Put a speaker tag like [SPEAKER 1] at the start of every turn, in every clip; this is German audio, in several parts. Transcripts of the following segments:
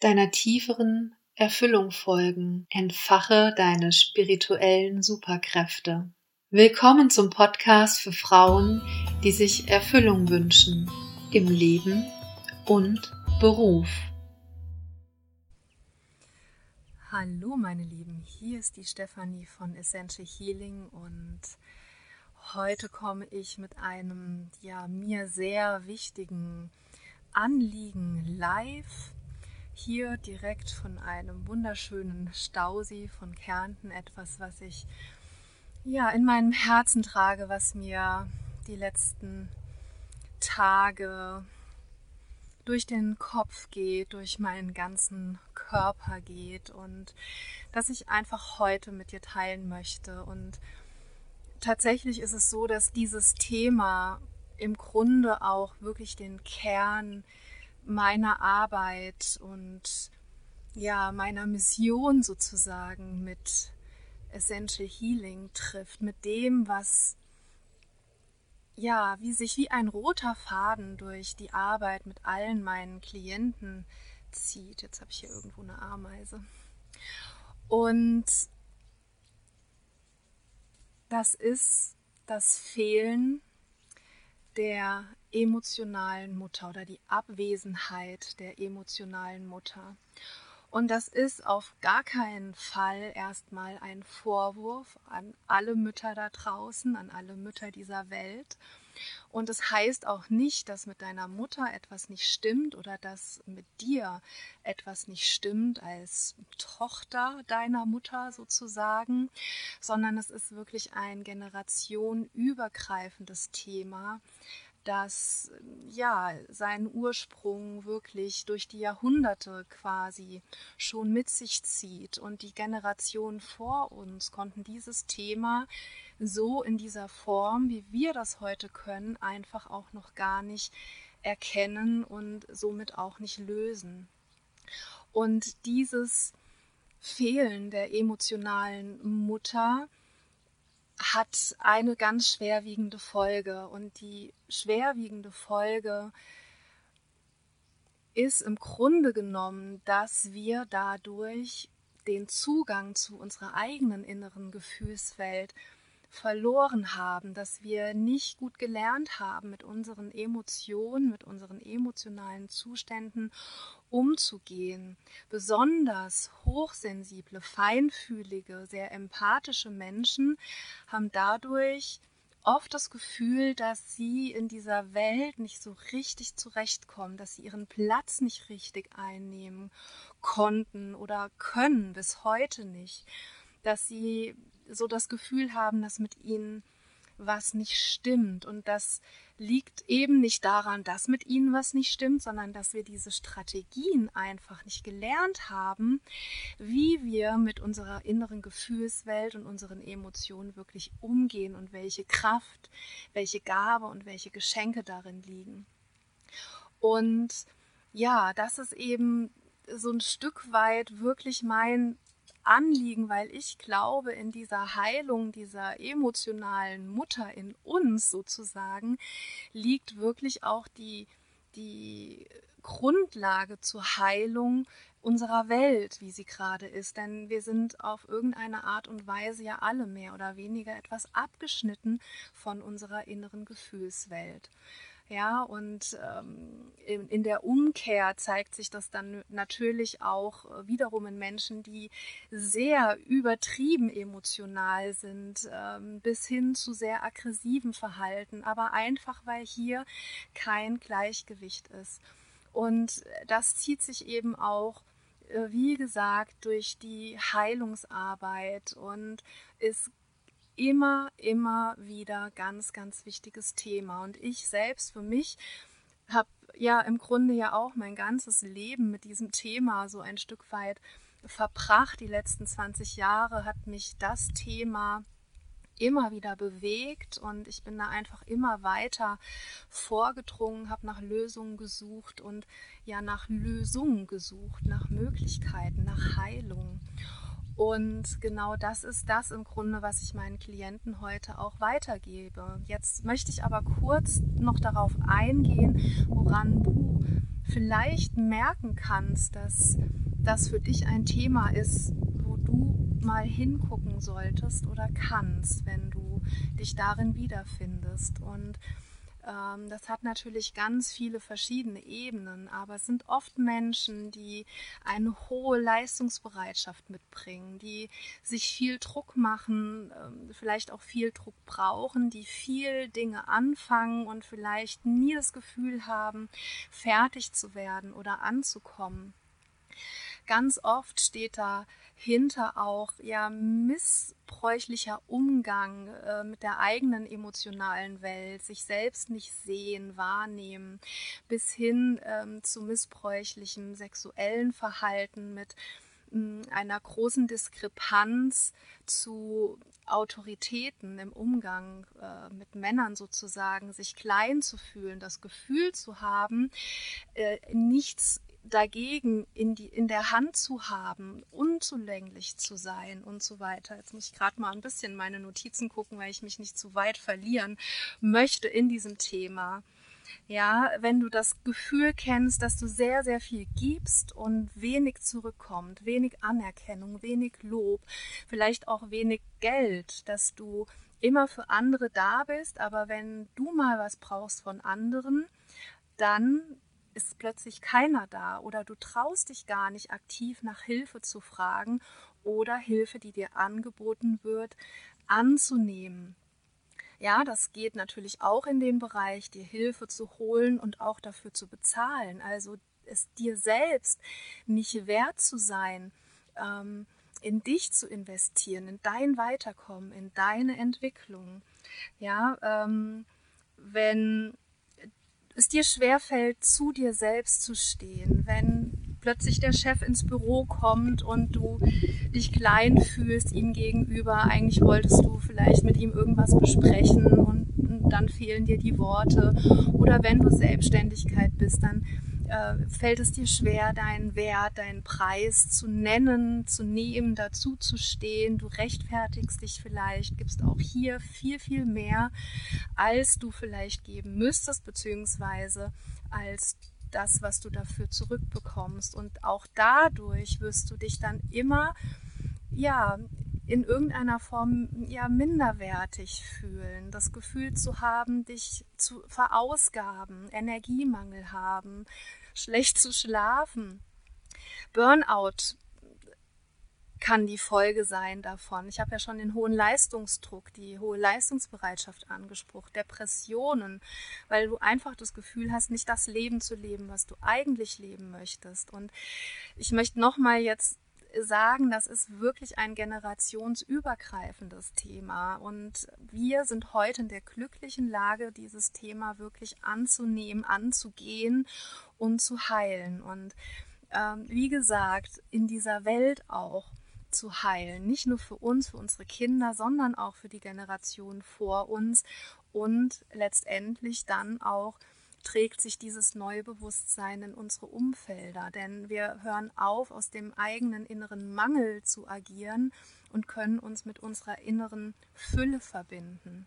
[SPEAKER 1] deiner tieferen Erfüllung folgen. Entfache deine spirituellen Superkräfte. Willkommen zum Podcast für Frauen, die sich Erfüllung wünschen im Leben und Beruf.
[SPEAKER 2] Hallo meine Lieben, hier ist die Stefanie von Essential Healing und heute komme ich mit einem ja mir sehr wichtigen Anliegen live hier direkt von einem wunderschönen Stausee von Kärnten etwas, was ich ja in meinem Herzen trage, was mir die letzten Tage durch den Kopf geht, durch meinen ganzen Körper geht und dass ich einfach heute mit dir teilen möchte. Und tatsächlich ist es so, dass dieses Thema im Grunde auch wirklich den Kern meiner Arbeit und ja, meiner Mission sozusagen mit Essential Healing trifft, mit dem, was ja, wie sich wie ein roter Faden durch die Arbeit mit allen meinen Klienten zieht. Jetzt habe ich hier irgendwo eine Ameise. Und das ist das Fehlen der emotionalen Mutter oder die Abwesenheit der emotionalen Mutter. Und das ist auf gar keinen Fall erstmal ein Vorwurf an alle Mütter da draußen, an alle Mütter dieser Welt. Und es das heißt auch nicht, dass mit deiner Mutter etwas nicht stimmt oder dass mit dir etwas nicht stimmt als Tochter deiner Mutter sozusagen, sondern es ist wirklich ein generationenübergreifendes Thema, das ja seinen Ursprung wirklich durch die Jahrhunderte quasi schon mit sich zieht und die Generationen vor uns konnten dieses Thema so in dieser Form, wie wir das heute können, einfach auch noch gar nicht erkennen und somit auch nicht lösen. Und dieses Fehlen der emotionalen Mutter hat eine ganz schwerwiegende Folge. Und die schwerwiegende Folge ist im Grunde genommen, dass wir dadurch den Zugang zu unserer eigenen inneren Gefühlswelt verloren haben, dass wir nicht gut gelernt haben, mit unseren Emotionen, mit unseren emotionalen Zuständen umzugehen. Besonders hochsensible, feinfühlige, sehr empathische Menschen haben dadurch oft das Gefühl, dass sie in dieser Welt nicht so richtig zurechtkommen, dass sie ihren Platz nicht richtig einnehmen konnten oder können, bis heute nicht, dass sie so das Gefühl haben, dass mit ihnen was nicht stimmt. Und das liegt eben nicht daran, dass mit ihnen was nicht stimmt, sondern dass wir diese Strategien einfach nicht gelernt haben, wie wir mit unserer inneren Gefühlswelt und unseren Emotionen wirklich umgehen und welche Kraft, welche Gabe und welche Geschenke darin liegen. Und ja, das ist eben so ein Stück weit wirklich mein Anliegen, weil ich glaube, in dieser Heilung dieser emotionalen Mutter in uns sozusagen liegt wirklich auch die, die Grundlage zur Heilung unserer Welt, wie sie gerade ist. Denn wir sind auf irgendeine Art und Weise ja alle mehr oder weniger etwas abgeschnitten von unserer inneren Gefühlswelt. Ja, und ähm, in, in, der Umkehr zeigt sich das dann natürlich auch äh, wiederum in Menschen, die sehr übertrieben emotional sind, ähm, bis hin zu sehr aggressiven Verhalten, aber einfach weil hier kein Gleichgewicht ist. Und das zieht sich eben auch äh, wie gesagt, durch die Heilungsarbeit und ist immer, immer wieder ganz, ganz wichtiges Thema. Und ich selbst für mich habe ja im Grunde ja auch mein ganzes Leben mit diesem Thema so ein Stück weit verbracht. Die letzten 20 Jahre hat mich das Thema immer wieder bewegt und ich bin da einfach immer weiter vorgedrungen, habe nach Lösungen gesucht und ja nach Lösungen gesucht, nach Möglichkeiten, nach Heilung. Und genau das ist das im Grunde, was ich meinen Klienten heute auch weitergebe. Jetzt möchte ich aber kurz noch darauf eingehen, woran du vielleicht merken kannst, dass das für dich ein Thema ist, wo du mal hingucken solltest oder kannst, wenn du dich darin wiederfindest. Und das hat natürlich ganz viele verschiedene Ebenen, aber es sind oft Menschen, die eine hohe Leistungsbereitschaft mitbringen, die sich viel Druck machen, ähm, vielleicht auch viel Druck brauchen, die viel Dinge anfangen und vielleicht nie das Gefühl haben, fertig zu werden oder anzukommen. Ganz oft steht da hinter auch ja missbräuchlicher Umgang äh, mit der eigenen emotionalen Welt, sich selbst nicht sehen, wahrnehmen, bis hin ähm, zu missbräuchlichem sexuellen Verhalten mit mh, einer großen Diskrepanz zu Autoritäten im Umgang äh, mit Männern sozusagen, sich klein zu fühlen, das Gefühl zu haben, äh, nichts dagegen in, die, in der Hand zu haben, unzulänglich zu sein und so weiter. Jetzt muss ich gerade mal ein bisschen meine Notizen gucken, weil ich mich nicht zu weit verlieren möchte in diesem Thema. Ja, wenn du das Gefühl kennst, dass du sehr, sehr viel gibst und wenig zurückkommt, wenig Anerkennung, wenig Lob, vielleicht auch wenig Geld, dass du immer für andere da bist, aber wenn du mal was brauchst von anderen, dann ist plötzlich keiner da oder du traust dich gar nicht aktiv nach Hilfe zu fragen oder Hilfe, die dir angeboten wird, anzunehmen. Ja, das geht natürlich auch in den Bereich, dir Hilfe zu holen und auch dafür zu bezahlen. Also es dir selbst nicht wert zu sein, ähm, in dich zu investieren, in dein Weiterkommen, in deine Entwicklung. Ja, ähm, wenn es dir schwerfällt, zu dir selbst zu stehen, wenn plötzlich der Chef ins Büro kommt und du dich klein fühlst ihm gegenüber, eigentlich wolltest du vielleicht mit ihm irgendwas besprechen und, dann fehlen dir die Worte. Oder wenn du Selbstständigkeit bist, dann äh, fällt es dir schwer, deinen Wert, deinen Preis zu nennen, zu nehmen, dazu zu stehen. Du rechtfertigst dich vielleicht, gibst auch hier viel, viel mehr, als du vielleicht geben müsstest, beziehungsweise als das, was du dafür zurückbekommst. Und auch dadurch wirst du dich dann immer, ja, in irgendeiner Form ja minderwertig fühlen, das Gefühl zu haben, dich zu verausgaben, Energiemangel haben, schlecht zu schlafen. Burnout kann die Folge sein davon. Ich habe ja schon den hohen Leistungsdruck, die hohe Leistungsbereitschaft angesprochen, Depressionen, weil du einfach das Gefühl hast, nicht das Leben zu leben, was du eigentlich leben möchtest. Und ich möchte nochmal jetzt sagen, das ist wirklich ein generationsübergreifendes Thema. Und wir sind heute in der glücklichen Lage, dieses Thema wirklich anzunehmen, anzugehen und zu heilen. Und ähm, wie gesagt, in dieser Welt auch zu heilen. Nicht nur für uns, für unsere Kinder, sondern auch für die Generation vor uns und letztendlich dann auch trägt sich dieses neue Bewusstsein in unsere Umfelder. Denn wir hören auf, aus dem eigenen inneren Mangel zu agieren und können uns mit unserer inneren Fülle verbinden.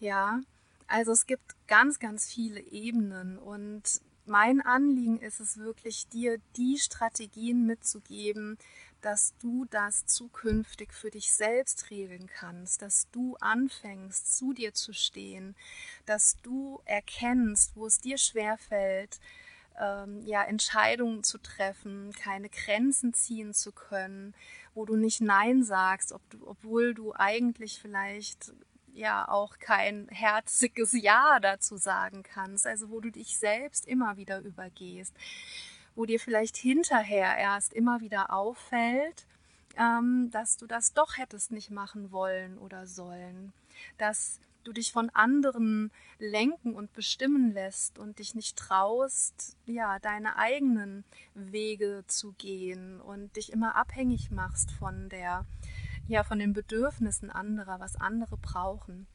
[SPEAKER 2] Ja, also es gibt ganz, ganz viele Ebenen und mein Anliegen ist es wirklich, dir die Strategien mitzugeben, dass du das zukünftig für dich selbst regeln kannst, dass du anfängst, zu dir zu stehen, dass du erkennst, wo es dir schwerfällt, ähm, ja, Entscheidungen zu treffen, keine Grenzen ziehen zu können, wo du nicht Nein sagst, ob du, obwohl du eigentlich vielleicht ja auch kein herziges Ja dazu sagen kannst, also wo du dich selbst immer wieder übergehst wo dir vielleicht hinterher erst immer wieder auffällt, ähm, dass du das doch hättest nicht machen wollen oder sollen, dass du dich von anderen lenken und bestimmen lässt und dich nicht traust, ja, deine eigenen Wege zu gehen und dich immer abhängig machst von der, ja, von den Bedürfnissen anderer, was andere brauchen.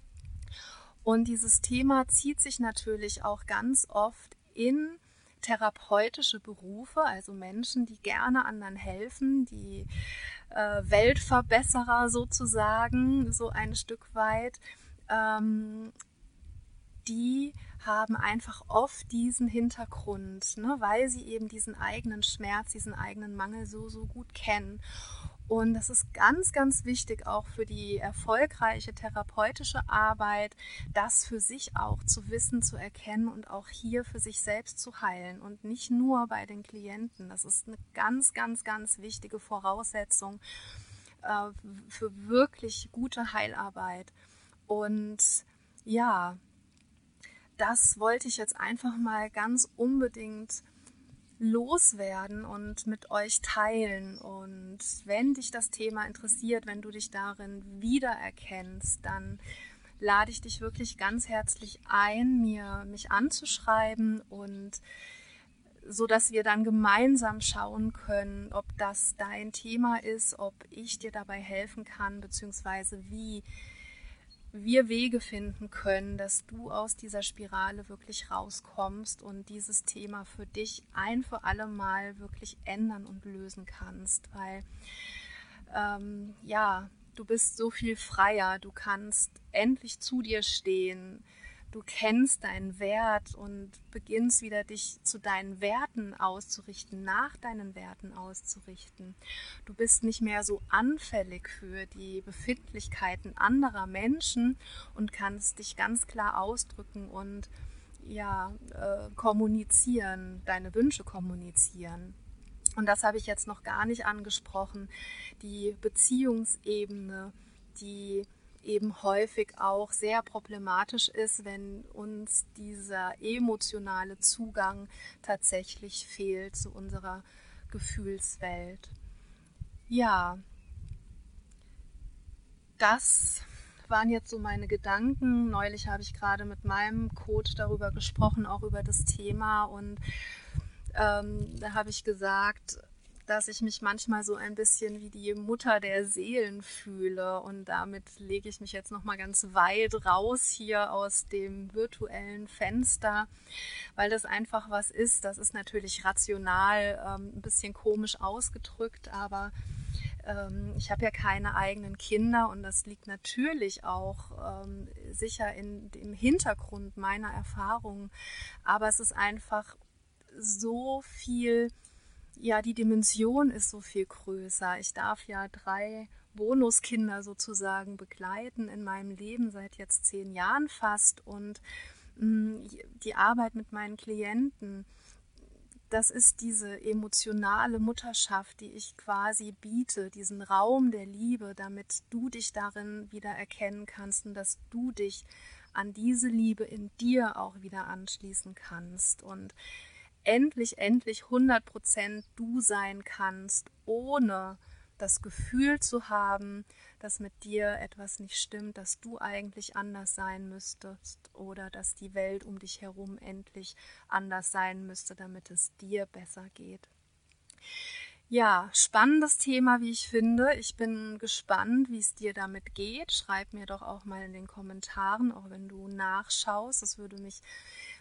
[SPEAKER 2] Und dieses Thema zieht sich natürlich auch ganz oft in therapeutische Berufe, also Menschen, die gerne anderen helfen, die äh, Weltverbesserer sozusagen, so ein Stück weit, ähm, die haben einfach oft diesen Hintergrund, ne, weil sie eben diesen eigenen Schmerz, diesen eigenen Mangel so, so gut kennen. Und das ist ganz, ganz wichtig auch für die erfolgreiche therapeutische Arbeit, das für sich auch zu wissen, zu erkennen und auch hier für sich selbst zu heilen und nicht nur bei den Klienten. Das ist eine ganz, ganz, ganz wichtige Voraussetzung äh, für wirklich gute Heilarbeit. Und ja, das wollte ich jetzt einfach mal ganz unbedingt loswerden und mit euch teilen. Und wenn dich das Thema interessiert, wenn du dich darin wiedererkennst, dann lade ich dich wirklich ganz herzlich ein, mir mich anzuschreiben und so dass wir dann gemeinsam schauen können, ob das dein Thema ist, ob ich dir dabei helfen kann, beziehungsweise wie wir Wege finden können, dass du aus dieser Spirale wirklich rauskommst und dieses Thema für dich ein für alle Mal wirklich ändern und lösen kannst, weil ähm, ja, du bist so viel freier, du kannst endlich zu dir stehen, du kennst deinen Wert und beginnst wieder dich zu deinen Werten auszurichten, nach deinen Werten auszurichten. Du bist nicht mehr so anfällig für die Befindlichkeiten anderer Menschen und kannst dich ganz klar ausdrücken und ja, äh, kommunizieren, deine Wünsche kommunizieren. Und das habe ich jetzt noch gar nicht angesprochen. Die Beziehungsebene, die eben häufig auch sehr problematisch ist, wenn uns dieser emotionale Zugang tatsächlich fehlt zu unserer Gefühlswelt. Ja, das waren jetzt so meine Gedanken. Neulich habe ich gerade mit meinem Coach darüber gesprochen, auch über das Thema. Und ähm, da habe ich gesagt, dass ich mich manchmal so ein bisschen wie die Mutter der Seelen fühle und damit lege ich mich jetzt noch mal ganz weit raus hier aus dem virtuellen Fenster, weil das einfach was ist. Das ist natürlich rational ähm, ein bisschen komisch ausgedrückt, aber ähm, ich habe ja keine eigenen Kinder und das liegt natürlich auch ähm, sicher in dem Hintergrund meiner Erfahrungen, aber es ist einfach so viel ja, die Dimension ist so viel größer. Ich darf ja drei Bonuskinder sozusagen begleiten in meinem Leben seit jetzt zehn Jahren fast und mh, mm, die Arbeit mit meinen Klienten, das ist diese emotionale Mutterschaft, die ich quasi biete, diesen Raum der Liebe, damit du dich darin wieder erkennen kannst und dass du dich an diese Liebe in dir auch wieder anschließen kannst. Und endlich, endlich 100% du sein kannst, ohne das Gefühl zu haben, dass mit dir etwas nicht stimmt, dass du eigentlich anders sein müsstest oder dass die Welt um dich herum endlich anders sein müsste, damit es dir besser geht. Ja, spannendes Thema, wie ich finde. Ich bin gespannt, wie es dir damit geht. Schreib mir doch auch mal in den Kommentaren, auch wenn du nachschaust. Das würde mich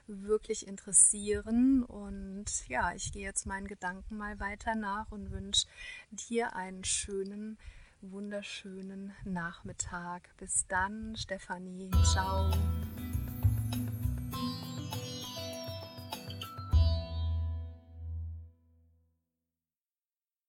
[SPEAKER 2] wirklich interessieren. Und ja, ich gehe jetzt meinen Gedanken mal weiter nach und wünsche dir einen schönen, wunderschönen Nachmittag. Bis dann, Stefanie. Ciao.